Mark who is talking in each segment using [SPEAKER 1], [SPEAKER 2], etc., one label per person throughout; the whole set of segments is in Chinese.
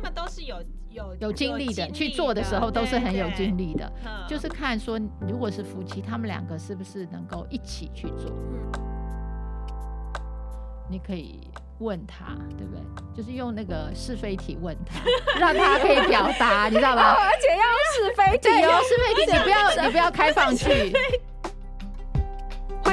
[SPEAKER 1] 他们都是有有
[SPEAKER 2] 有经历的，去做的时候都是很有经历的，就是看说如果是夫妻，他们两个是不是能够一起去做？嗯，你可以。问他对不对？就是用那个是非题问他，让他可以表达，你知道吧？
[SPEAKER 3] 而且要是非题
[SPEAKER 2] 哦，是非题，你不要你不要开放去。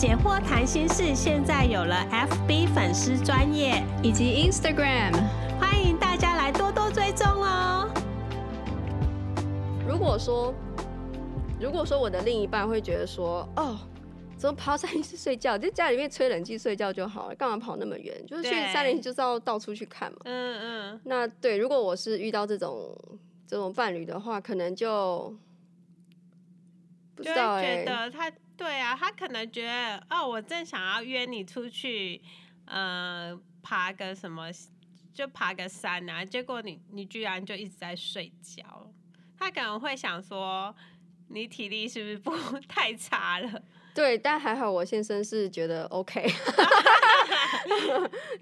[SPEAKER 4] 解惑谈心事现在有了 FB 粉丝专业
[SPEAKER 3] 以及 Instagram，
[SPEAKER 4] 欢迎大家来多多追踪哦。
[SPEAKER 3] 如果说，如果说我的另一半会觉得说，哦。怎么跑山林去睡觉？在家里面吹冷气睡觉就好了，干嘛跑那么远？就是去山林就是要到处去看嘛。嗯嗯。那对，如果我是遇到这种这种伴侣的话，可能就不知道哎。
[SPEAKER 1] 觉得他对啊，他可能觉得哦，我正想要约你出去，呃，爬个什么，就爬个山啊，结果你你居然就一直在睡觉，他可能会想说，你体力是不是不 太差了？
[SPEAKER 3] 对，但还好我先生是觉得 OK，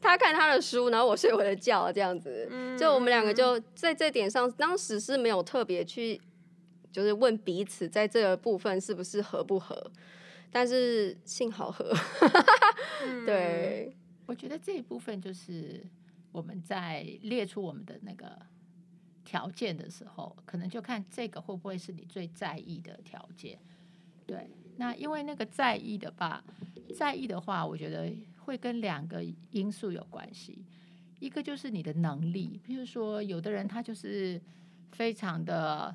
[SPEAKER 3] 他看他的书，然后我睡我的觉，这样子，就我们两个就在这点上，当时是没有特别去，就是问彼此在这个部分是不是合不合，但是幸好合，对，
[SPEAKER 2] 我觉得这一部分就是我们在列出我们的那个条件的时候，可能就看这个会不会是你最在意的条件，对。那因为那个在意的吧，在意的话，我觉得会跟两个因素有关系。一个就是你的能力，比如说有的人他就是非常的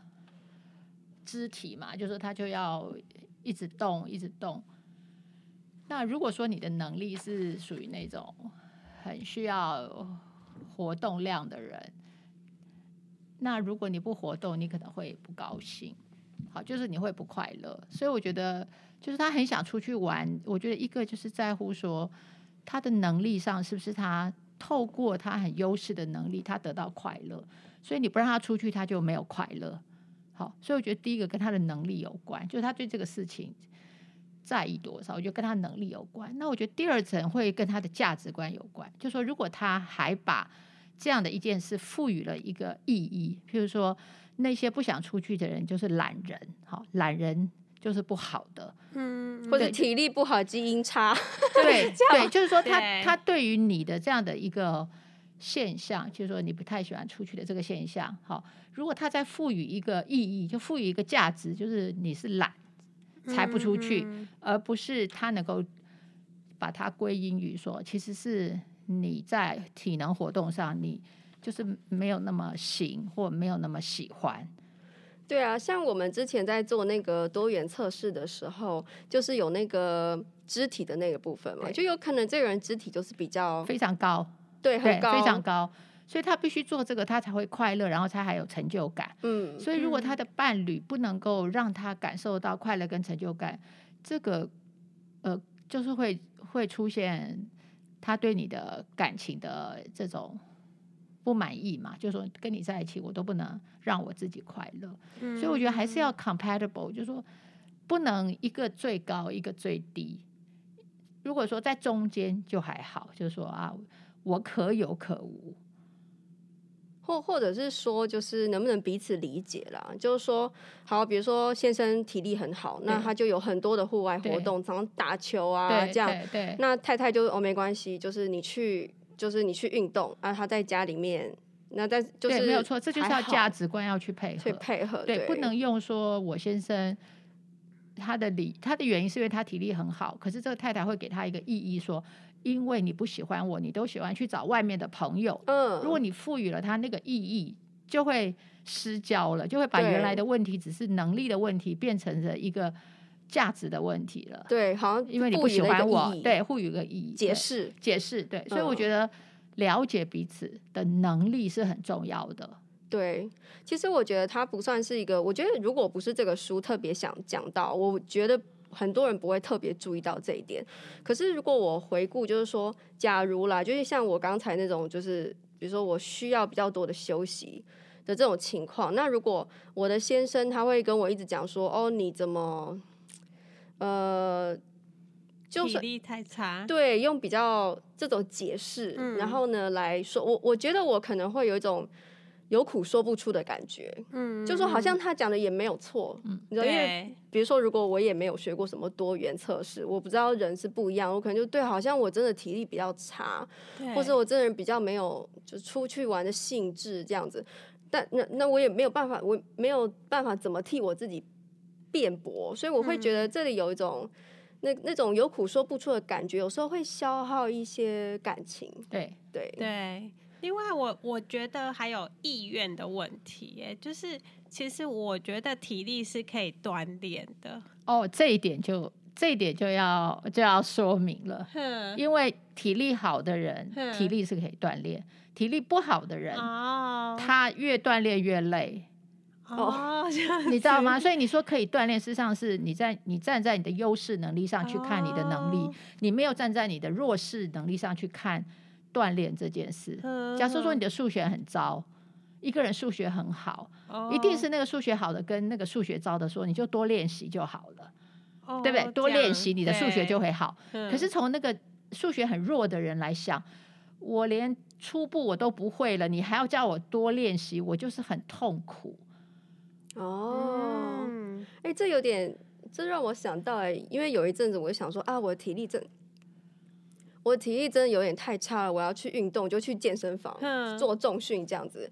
[SPEAKER 2] 肢体嘛，就是他就要一直动，一直动。那如果说你的能力是属于那种很需要活动量的人，那如果你不活动，你可能会不高兴。好，就是你会不快乐，所以我觉得，就是他很想出去玩。我觉得一个就是在乎说，他的能力上是不是他透过他很优势的能力，他得到快乐。所以你不让他出去，他就没有快乐。好，所以我觉得第一个跟他的能力有关，就是他对这个事情在意多少，我觉得跟他能力有关。那我觉得第二层会跟他的价值观有关，就是说如果他还把这样的一件事赋予了一个意义，譬如说。那些不想出去的人就是懒人，好，懒人就是不好的，
[SPEAKER 3] 嗯，或者体力不好，基因差，
[SPEAKER 2] 对对，就是说他他对于你的这样的一个现象，就是说你不太喜欢出去的这个现象，好，如果他再赋予一个意义，就赋予一个价值，就是你是懒才不出去，嗯，而不是他能够把它归因于说，其实是你在体能活动上你。就是没有那么行，或没有那么喜欢。
[SPEAKER 3] 对啊，像我们之前在做那个多元测试的时候，就是有那个肢体的那个部分嘛，就有可能这个人肢体就是比较
[SPEAKER 2] 非常高，
[SPEAKER 3] 对，很高，
[SPEAKER 2] 非常高，所以他必须做这个，他才会快乐，然后他还有成就感。嗯，所以如果他的伴侣不能够让他感受到快乐跟成就感，这个呃，就是会会出现他对你的感情的这种。不满意嘛？就是说跟你在一起，我都不能让我自己快乐。嗯，所以我觉得还是要 compatible，就是说不能一个最高，一个最低。如果说在中间就还好，就是说啊，我可有可无，
[SPEAKER 3] 或或者是说，就是能不能彼此理解啦？就是说，好，比如说先生体力很好，那他就有很多的户外活动，常常打球啊这样。对，对，那太太就哦没关系，就是你去。就是你去运动啊，他在家里面，那在就是
[SPEAKER 2] 没有错，这就是要价值观要去配合，
[SPEAKER 3] 去配合，
[SPEAKER 2] 对，对不能用说我先生他的理他的原因是因为他体力很好，可是这个太太会给他一个意义说，因为你不喜欢我，你都喜欢去找外面的朋友，嗯，如果你赋予了他那个意义，就会失焦了，就会把原来的问题只是能力的问题变成了一个。价值的问题了，
[SPEAKER 3] 对，好像。
[SPEAKER 2] 因为你不喜欢我，对，赋予个意义，
[SPEAKER 3] 解释，
[SPEAKER 2] 解释，对，所以我觉得了解彼此的能力是很重要的，
[SPEAKER 3] 对，其实我觉得它不算是一个，我觉得如果不是这个书特别想讲到，我觉得很多人不会特别注意到这一点。可是如果我回顾，就是说，假如啦，就是像我刚才那种，就是比如说我需要比较多的休息的这种情况，那如果我的先生他会跟我一直讲说，哦，你怎么，呃。
[SPEAKER 1] 体力太差，
[SPEAKER 3] 对，用比较这种解释，嗯、然后呢来说，我我觉得我可能会有一种有苦说不出的感觉，嗯，就说好像他讲的也没有错，嗯，你知道因为比如说如果我也没有学过什么多元测试，我不知道人是不一样，我可能就对，好像我真的体力比较差，对或者我这人比较没有就出去玩的兴致这样子，但那那我也没有办法，我没有办法怎么替我自己辩驳，所以我会觉得这里有一种。那那种有苦说不出的感觉，有时候会消耗一些感情。
[SPEAKER 2] 对
[SPEAKER 3] 对
[SPEAKER 1] 对。另外，我我觉得还有意愿的问题，哎，就是其实我觉得体力是可以锻炼的。
[SPEAKER 2] 哦，这一点就这一点就要就要说明了，
[SPEAKER 1] 哼
[SPEAKER 2] 因为体力好的人，体力是可以锻炼；体力不好的人，
[SPEAKER 1] 哦，
[SPEAKER 2] 他越锻炼越累。
[SPEAKER 1] 哦，
[SPEAKER 2] 你知道吗？所以你说可以锻炼，事实上是你在你站在你的优势能力上去看你的能力，哦、你没有站在你的弱势能力上去看锻炼这件事。
[SPEAKER 1] 嗯、
[SPEAKER 2] 假设说你的数学很糟，一个人数学很好，
[SPEAKER 1] 哦、
[SPEAKER 2] 一定是那个数学好的跟那个数学糟的说，你就多练习就好了，
[SPEAKER 1] 哦、
[SPEAKER 2] 对不对？多练习，你的数学就会好。
[SPEAKER 1] 嗯、
[SPEAKER 2] 可是从那个数学很弱的人来想，我连初步我都不会了，你还要叫我多练习，我就是很痛苦。
[SPEAKER 3] 哦，哎、欸，这有点，这让我想到哎、欸，因为有一阵子我就想说啊，我的体力真，我的体力真的有点太差了，我要去运动，就去健身房做重训这样子。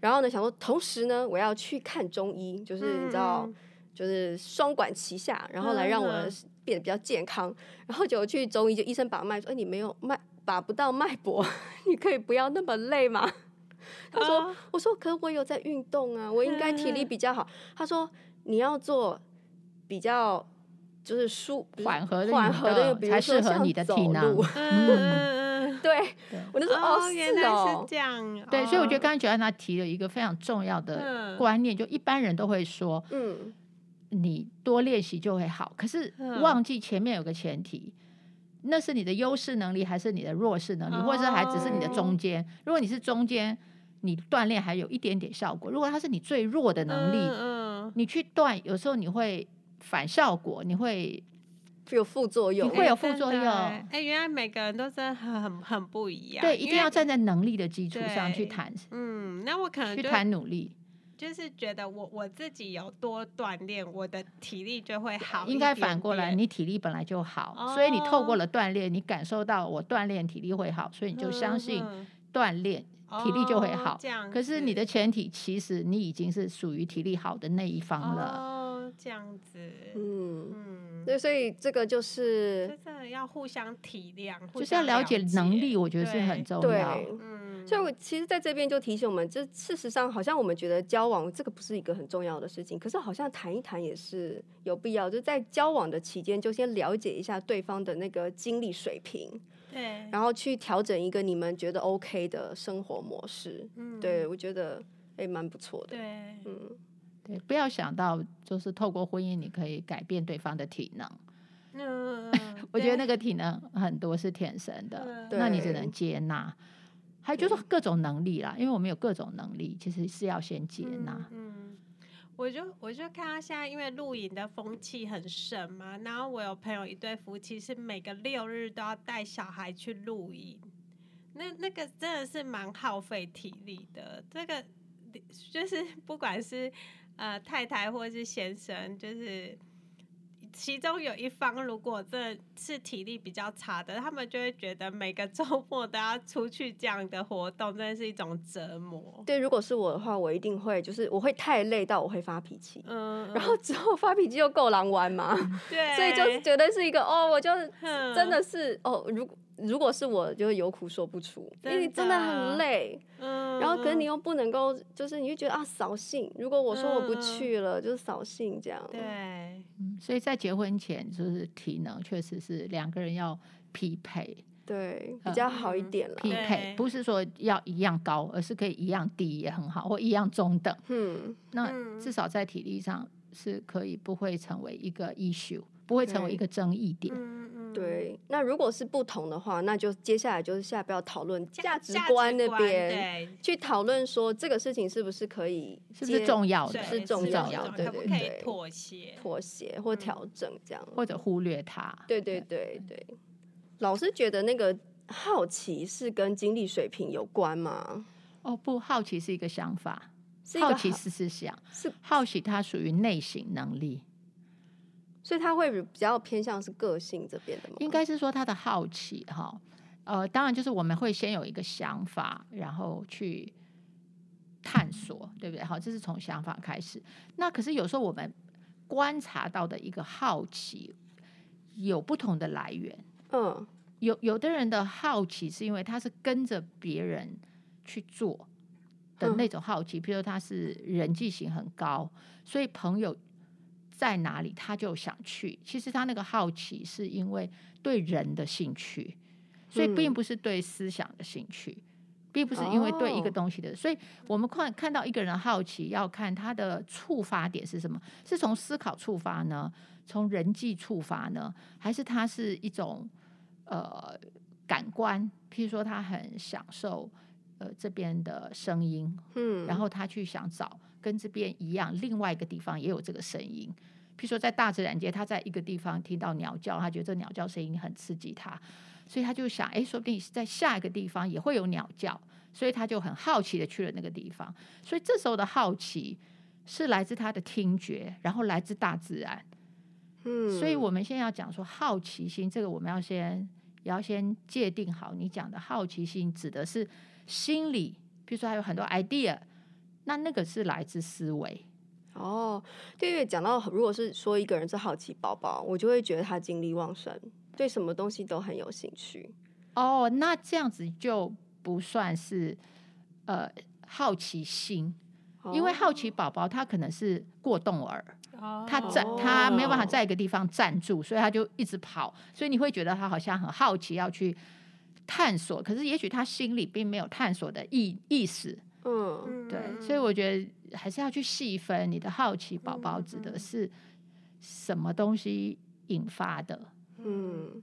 [SPEAKER 3] 然后呢，想说同时呢，我要去看中医，就是你知道，就是双管齐下，然后来让我变得比较健康。然后就去中医，就医生把脉说，哎、欸，你没有脉，把不到脉搏，你可以不要那么累吗？他说：“ oh. 我说，可是我有在运动啊，我应该体力比较好。”他说：“你要做比较就是舒
[SPEAKER 2] 缓和的
[SPEAKER 3] 缓和的，比如说像走路。”嗯，对，我就说：“哦，
[SPEAKER 1] 原来是这样。”
[SPEAKER 2] 对，所以我觉得刚才 Joanna 提了一个非常重要的观念，就一般人都会说：“嗯，你多练习就会好。”可是忘记前面有个前提，那是你的优势能力还是你的弱势能力，或者还只是你的中间？如果你是中间。你锻炼还有一点点效果，如果它是你最弱的能力，
[SPEAKER 1] 嗯嗯、
[SPEAKER 2] 你去锻，有时候你会反效果，你会
[SPEAKER 3] 有副作用，
[SPEAKER 2] 你会有副作用。
[SPEAKER 1] 哎、欸，原来每个人都真的很很很不一样。
[SPEAKER 2] 对，一定要站在能力的基础上去谈。
[SPEAKER 1] 嗯，那我可能
[SPEAKER 2] 去谈努力，
[SPEAKER 1] 就是觉得我我自己有多锻炼，我的体力就会好。
[SPEAKER 2] 应该反过来，你体力本来就好，哦、所以你透过了锻炼，你感受到我锻炼体力会好，所以你就相信锻炼。体力就会好，
[SPEAKER 1] 哦、
[SPEAKER 2] 可是你的前提其实你已经是属于体力好的那一方了。
[SPEAKER 1] 哦，这样子，
[SPEAKER 3] 嗯嗯，对，所以这个就是
[SPEAKER 1] 真的要互相体谅，
[SPEAKER 2] 就是要了解能力，我觉得是很重要。
[SPEAKER 3] 嗯，所以我其实在这边就提醒我们，这事实上好像我们觉得交往这个不是一个很重要的事情，可是好像谈一谈也是有必要，就在交往的期间就先了解一下对方的那个精力水平。
[SPEAKER 1] 对，
[SPEAKER 3] 然后去调整一个你们觉得 OK 的生活模式。嗯，对，我觉得诶蛮不错的。
[SPEAKER 1] 对，
[SPEAKER 3] 嗯，
[SPEAKER 2] 对，不要想到就是透过婚姻你可以改变对方的体能。
[SPEAKER 1] 嗯，
[SPEAKER 2] 我觉得那个体能很多是天生的，那你只能接纳。还有就是各种能力啦，因为我们有各种能力，其实是要先接纳。
[SPEAKER 1] 嗯。嗯我就我就看他现在，因为露营的风气很盛嘛，然后我有朋友一对夫妻是每个六日都要带小孩去露营，那那个真的是蛮耗费体力的。这个就是不管是呃太太或是先生，就是。其中有一方，如果这是体力比较差的，他们就会觉得每个周末都要出去这样的活动，真的是一种折磨。
[SPEAKER 3] 对，如果是我的话，我一定会，就是我会太累到我会发脾气。
[SPEAKER 1] 嗯，
[SPEAKER 3] 然后之后发脾气又够狼玩嘛。
[SPEAKER 1] 对，
[SPEAKER 3] 所以就觉得是一个哦，我就真的是哦，如果。如果是我，就有苦说不出，因为你真的很累。嗯，然后可是你又不能够，就是你就觉得啊扫兴。如果我说我不去了，就是扫兴这样。
[SPEAKER 1] 对，
[SPEAKER 2] 嗯，所以在结婚前，就是体能确实是两个人要匹配。
[SPEAKER 3] 对，比较好一点了。
[SPEAKER 2] 匹配不是说要一样高，而是可以一样低也很好，或一样中等。
[SPEAKER 3] 嗯，
[SPEAKER 2] 那至少在体力上是可以不会成为一个 issue，不会成为一个争议点。
[SPEAKER 3] 嗯嗯，对。那如果是不同的话，那就接下来就是下一步要讨论价值观那边，去讨论说这个事情是不是可以，
[SPEAKER 2] 是不是重要的，
[SPEAKER 3] 是重要的，对对
[SPEAKER 1] 对，妥协、
[SPEAKER 3] 妥协或调整这样，
[SPEAKER 2] 或者忽略它。
[SPEAKER 3] 对对对对。老师觉得那个好奇是跟精力水平有关吗？
[SPEAKER 2] 哦，不，好奇是一个想法，好奇是思想，是好奇，它属于内省能力，
[SPEAKER 3] 所以他会比较偏向是个性这边的吗？
[SPEAKER 2] 应该是说他的好奇哈，呃，当然就是我们会先有一个想法，然后去探索，对不对？好，这是从想法开始。那可是有时候我们观察到的一个好奇有不同的来源。
[SPEAKER 3] 嗯，
[SPEAKER 2] 有有的人的好奇是因为他是跟着别人去做的那种好奇，比如说他是人际型很高，所以朋友在哪里他就想去。其实他那个好奇是因为对人的兴趣，所以并不是对思想的兴趣，并不是因为对一个东西的。所以我们看看到一个人好奇，要看他的触发点是什么，是从思考触发呢？从人际触发呢？还是他是一种？呃，感官，譬如说他很享受呃这边的声音，
[SPEAKER 3] 嗯，
[SPEAKER 2] 然后他去想找跟这边一样，另外一个地方也有这个声音。譬如说在大自然界，他在一个地方听到鸟叫，他觉得这鸟叫声音很刺激他，所以他就想，哎，说不定在下一个地方也会有鸟叫，所以他就很好奇的去了那个地方。所以这时候的好奇是来自他的听觉，然后来自大自然。
[SPEAKER 3] 嗯，
[SPEAKER 2] 所以我们现在要讲说好奇心，这个我们要先也要先界定好。你讲的好奇心指的是心理，譬如说还有很多 idea，那那个是来自思维。
[SPEAKER 3] 哦，对对，讲到如果是说一个人是好奇宝宝，我就会觉得他精力旺盛，对什么东西都很有兴趣。
[SPEAKER 2] 哦，那这样子就不算是呃好奇心，哦，因为好奇宝宝他可能是过动儿。他站，他没有办法在一个地方站住，所以他就一直跑。所以你会觉得他好像很好奇，要去探索。可是也许他心里并没有探索的意意思。
[SPEAKER 3] 嗯，
[SPEAKER 2] 对。所以我觉得还是要去细分，你的好奇宝宝指的是什么东西引发的？
[SPEAKER 3] 嗯，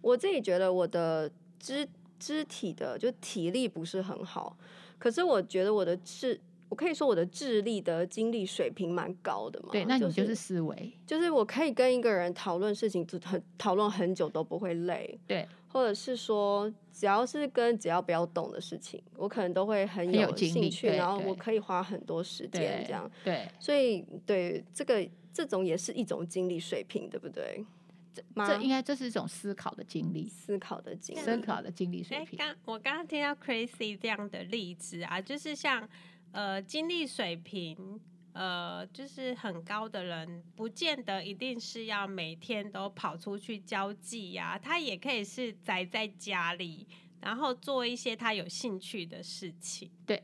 [SPEAKER 3] 我自己觉得我的肢肢体的就体力不是很好，可是我觉得我的智。我可以说我的智力的精力水平蛮高的嘛？
[SPEAKER 2] 对，那你就是思维，
[SPEAKER 3] 就是，就是我可以跟一个人讨论事情，很讨论很久都不会累。
[SPEAKER 2] 对，
[SPEAKER 3] 或者是说，只要是跟只要不要动的事情，我可能都会很有兴趣，然后我可以花很多时间这样。
[SPEAKER 2] 对，
[SPEAKER 3] 所以对这个这种也是一种精力水平，对不对？
[SPEAKER 2] 这这应该这是一种思考的经历，
[SPEAKER 3] 思考的经历，
[SPEAKER 2] 思考的经历水平。
[SPEAKER 1] 刚我刚刚听到 Crazy 这样的例子啊，就是像。呃，精力水平呃，就是很高的人，不见得一定是要每天都跑出去交际呀，他也可以是宅在家里，然后做一些他有兴趣的事情。
[SPEAKER 2] 对，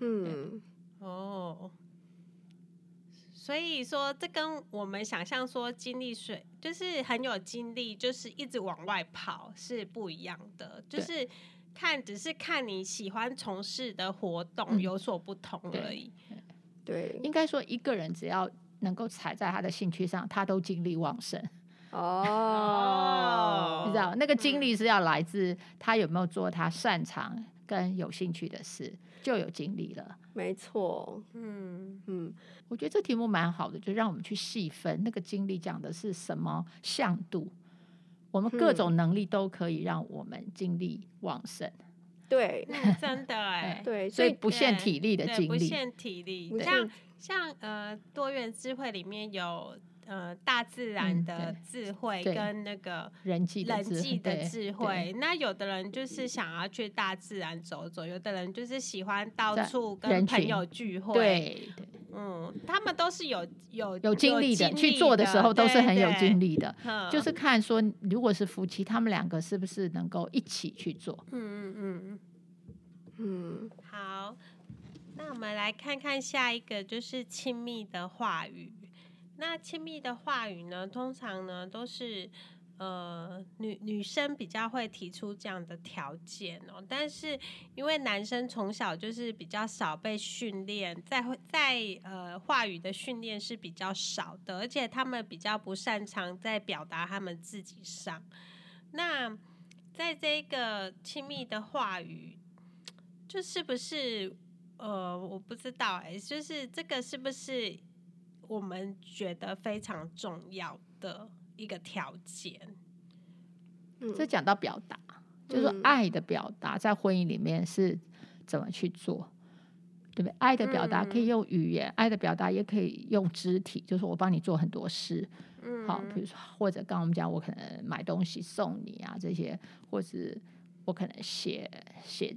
[SPEAKER 3] 嗯，
[SPEAKER 1] 哦，所以说这跟我们想象说精力水就是很有精力，就是一直往外跑是不一样的，就是。看，只是看你喜欢从事的活动有所不同而已。
[SPEAKER 3] 嗯、对，
[SPEAKER 2] 应该说一个人只要能够踩在他的兴趣上，他都精力旺盛。
[SPEAKER 3] 哦，
[SPEAKER 2] 你知道那个精力是要来自他有没有做他擅长跟有兴趣的事，就有精力了。
[SPEAKER 3] 没错，
[SPEAKER 1] 嗯。
[SPEAKER 3] 嗯，
[SPEAKER 2] 我觉得这题目蛮好的，就让我们去细分那个精力讲的是什么向度。我们各种能力都可以让我们精力旺盛，
[SPEAKER 3] 对，
[SPEAKER 1] 真的哎，
[SPEAKER 3] 对，
[SPEAKER 2] 所以不限体力的精力，
[SPEAKER 1] 不限体力。像像呃多元智慧里面有呃大自然的智慧跟那个
[SPEAKER 2] 人际
[SPEAKER 1] 人际的智慧。那有的人就是想要去大自然走走，有的人就是喜欢到处跟朋友聚会。
[SPEAKER 2] 对。
[SPEAKER 1] 嗯，他们都是有有
[SPEAKER 2] 有精力的，去做的时候都是很有精力的。就是看说，如果是夫妻，他们两个是不是能够一起去做？
[SPEAKER 1] 嗯嗯嗯
[SPEAKER 3] 嗯。
[SPEAKER 1] 好，那我们来看看下一个，就是亲密的话语。那亲密的话语呢，通常呢都是呃，女女生比较会提出这样的条件哦，但是因为男生从小就是比较少被训练，在在呃话语的训练是比较少的，而且他们比较不擅长在表达他们自己上。那在这个亲密的话语，就是不是呃，我不知道哎，就是这个是不是我们觉得非常重要的？一个条件，
[SPEAKER 2] 这讲到表达，就是爱的表达在婚姻里面是怎么去做，对不对？爱的表达可以用语言，爱的表达也可以用肢体，就是我帮你做很多事，好，比如说或者刚刚我们讲，我可能买东西送你啊这些，或者我可能写写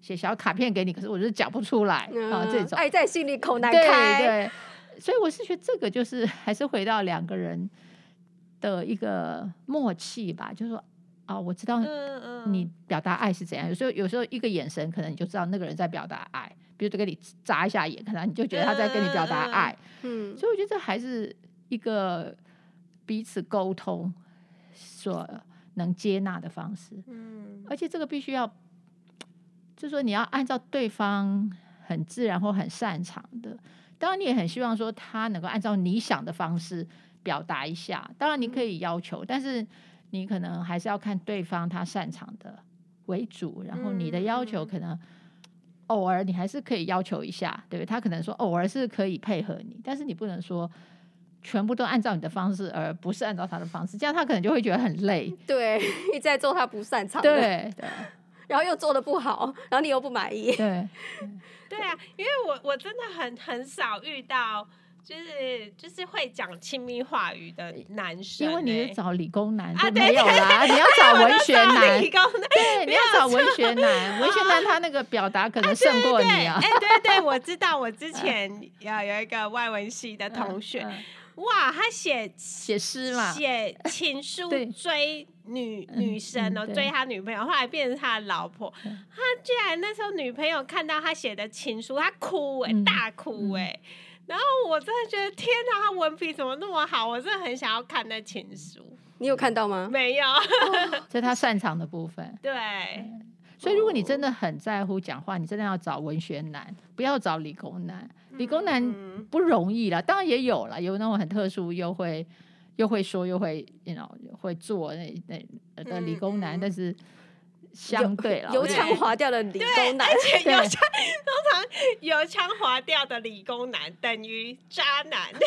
[SPEAKER 2] 写小卡片给你，可是我就是讲不出来啊，这种。
[SPEAKER 3] 爱在心里口难开，
[SPEAKER 2] 对对，所以我是觉得这个就是还是回到两个人。的一个默契吧，就是说啊，我知道你表达爱是怎样。有时候，有时候一个眼神，可能你就知道那个人在表达爱。比如，就跟你眨一下眼，可能你就觉得他在跟你表达爱。嗯，所以我觉得这还是一个彼此沟通所能接纳的方式。嗯，而且这个必须要，就是说你要按照对方很自然或很擅长的，当然你也很希望说他能够按照你想的方式。表达一下，当然你可以要求，但是你可能还是要看对方他擅长的为主，然后你的要求可能偶尔你还是可以要求一下，对不对？他可能说偶尔是可以配合你，但是你不能说全部都按照你的方式，而不是按照他的方式，这样他可能就会觉得很累。
[SPEAKER 3] 对，一直在做他不擅长的，
[SPEAKER 2] 对对，
[SPEAKER 3] 然后又做的不好，然后你又不满意。
[SPEAKER 2] 对，
[SPEAKER 1] 对啊，因为我我真的很很少遇到。就是就是会讲亲密话语的男生，
[SPEAKER 2] 因为你是找理工男就没有啦，你要找文学男，理工男对，你要找文学男，文学男他那个表达可能胜过你啊。
[SPEAKER 1] 哎，对对，我知道，我之前有有一个外文系的同学，哇，他写
[SPEAKER 2] 写诗嘛，
[SPEAKER 1] 写情书追女女生哦，追他女朋友，后来变成他的老婆，他居然那时候女朋友看到他写的情书，他哭哎，大哭哎。然后我真的觉得天哪，他文笔怎么那么好？我真的很想要看那情书。
[SPEAKER 3] 你有看到吗？
[SPEAKER 1] 没有，
[SPEAKER 2] 这是他擅长的部分。
[SPEAKER 1] 对，
[SPEAKER 2] 所以如果你真的很在乎讲话，你真的要找文学男，不要找理工男。理工男不容易啦，当然也有啦，有那种很特殊又会又会说又会，you know，会做那那的理工男，但是。相对了，
[SPEAKER 3] 油腔滑调的理工男，
[SPEAKER 1] 而且油腔通常油腔滑调的理工男等于渣男。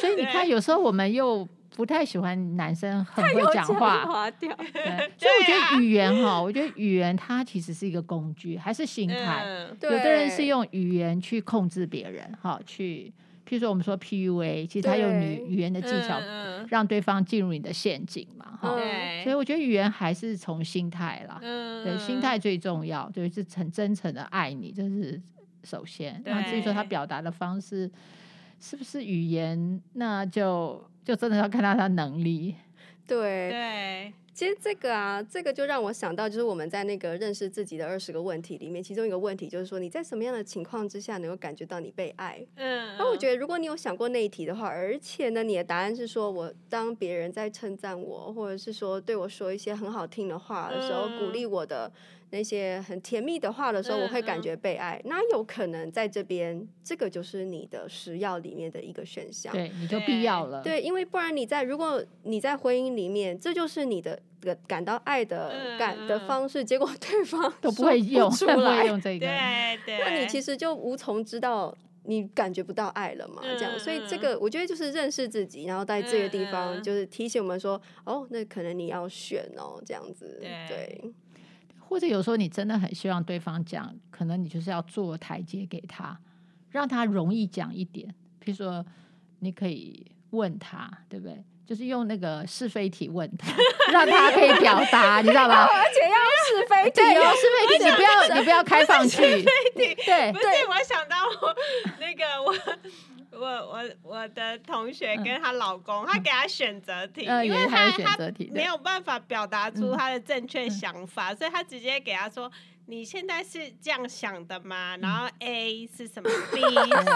[SPEAKER 2] 所以你看，有时候我们又不太喜欢男生很会讲话，
[SPEAKER 3] 滑调。
[SPEAKER 2] 对，所以我觉得语言哈，我觉得语言它其实是一个工具，还是心态。有的人是用语言去控制别人，哈，去。譬如说，我们说 PUA，其实他用语语言的技巧让对方进入你的陷阱嘛，哈。所以我觉得语言还是从心态啦，对，心态最重要，就是很真诚的爱你，这是首先。那至于说他表达的方式是不是语言，那就就真的要看到他的能力。
[SPEAKER 3] 对
[SPEAKER 1] 对。
[SPEAKER 3] 其实这个啊，这个就让我想到，就是我们在那个认识自己的二十个问题里面，其中一个问题就是说，你在什么样的情况之下能够感觉到你被爱？嗯，那我觉得，如果你有想过那一题的话，而且呢，你的答案是说我当别人在称赞我，或者是说对我说一些很好听的话的时候，鼓励我的。那些很甜蜜的话的时候，我会感觉被爱。那有可能在这边，这个就是你的食药里面的一个选项。
[SPEAKER 2] 对，你就必要了。
[SPEAKER 3] 对，因为不然你在如果你在婚姻里面，这就是你的个感到爱的感的方式，结果对方
[SPEAKER 2] 都不会用，不会用这 个。
[SPEAKER 1] 对对。
[SPEAKER 3] 那你其实就无从知道你感觉不到爱了嘛？这样，所以这个我觉得就是认识自己，然后在这个地方就是提醒我们说，哦，那可能你要选哦，这样子。对。
[SPEAKER 2] 或者有时候你真的很希望对方讲，可能你就是要做台阶给他，让他容易讲一点。比如说，你可以问他，对不对？就是用那个是非题问他，让他可以表达，你知道吗？
[SPEAKER 3] 而且要是非题
[SPEAKER 2] 哦，是非题，你不要你不要开放去。
[SPEAKER 1] 对对，不是我想到我那个我。我我我的同学跟她老公，她、嗯、给她选择题，嗯、因为她她没有办法表达出她的正确想法，嗯、所以她直接给她说：“你现在是这样想的吗？然后 A 是什么？B、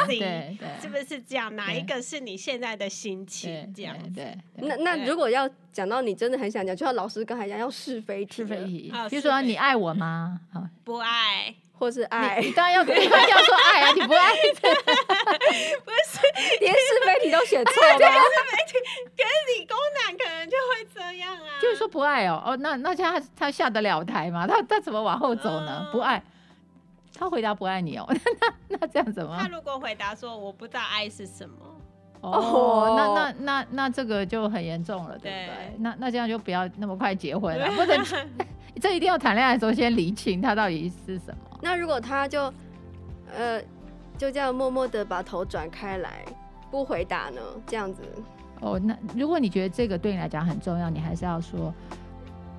[SPEAKER 2] C
[SPEAKER 1] 是不是这样？哪一个是你现在的心情？这样
[SPEAKER 2] 对。
[SPEAKER 3] 那那如果要讲到你真的很想讲，就像老师刚才讲，要是非题。
[SPEAKER 2] 是非题。比如说你爱我吗？
[SPEAKER 1] 不爱。
[SPEAKER 3] 或是爱，
[SPEAKER 2] 你当然要，你当然要说爱啊！你不爱，
[SPEAKER 1] 不是
[SPEAKER 3] 连是媒体都选错了。
[SPEAKER 1] 是非题，可是理工男可能就会这样啊。
[SPEAKER 2] 就是说不爱哦，哦，那那他他下得了台吗？他他怎么往后走呢？不爱，他回答不爱你哦。那那这样怎么？
[SPEAKER 1] 他如果回答说我不知道爱是什么，
[SPEAKER 2] 哦，那那那那这个就很严重了，对不对？那那这样就不要那么快结婚了，或者这一定要谈恋爱的时候先厘清他到底是什么。
[SPEAKER 3] 那如果他就，呃，就这样默默的把头转开来，不回答呢？这样子。
[SPEAKER 2] 哦，那如果你觉得这个对你来讲很重要，你还是要说，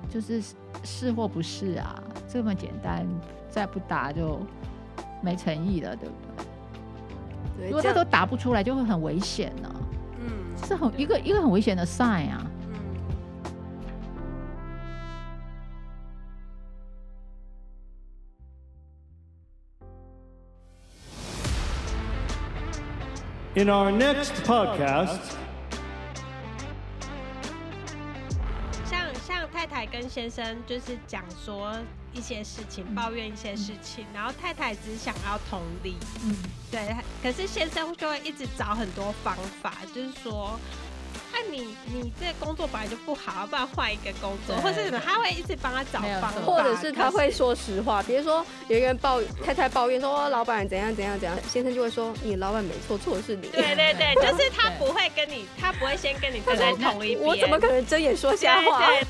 [SPEAKER 2] 就是是或不是啊，这么简单，再不答就没诚意了，对不对？如果他都答不出来，就会很危险呢。嗯，是很一个一个很危险的 sign 啊。
[SPEAKER 5] In our next podcast，
[SPEAKER 1] 像像太太跟先生就是讲说一些事情，抱怨一些事情，然后太太只想要同理，嗯，对，可是先生就会一直找很多方法，就是说。那你你这工作本来就不好，不然换一个工作，或是什么？他会一直帮他找方法，
[SPEAKER 3] 或者是他会说实话。比如说有一个人抱太太抱怨说，老板怎样怎样怎样，先生就会说，你老板没错，错的是你。
[SPEAKER 1] 对对对，就是他不会跟你，他不会先跟你站在同一边。
[SPEAKER 3] 我怎么可能睁眼说瞎话？
[SPEAKER 1] 对对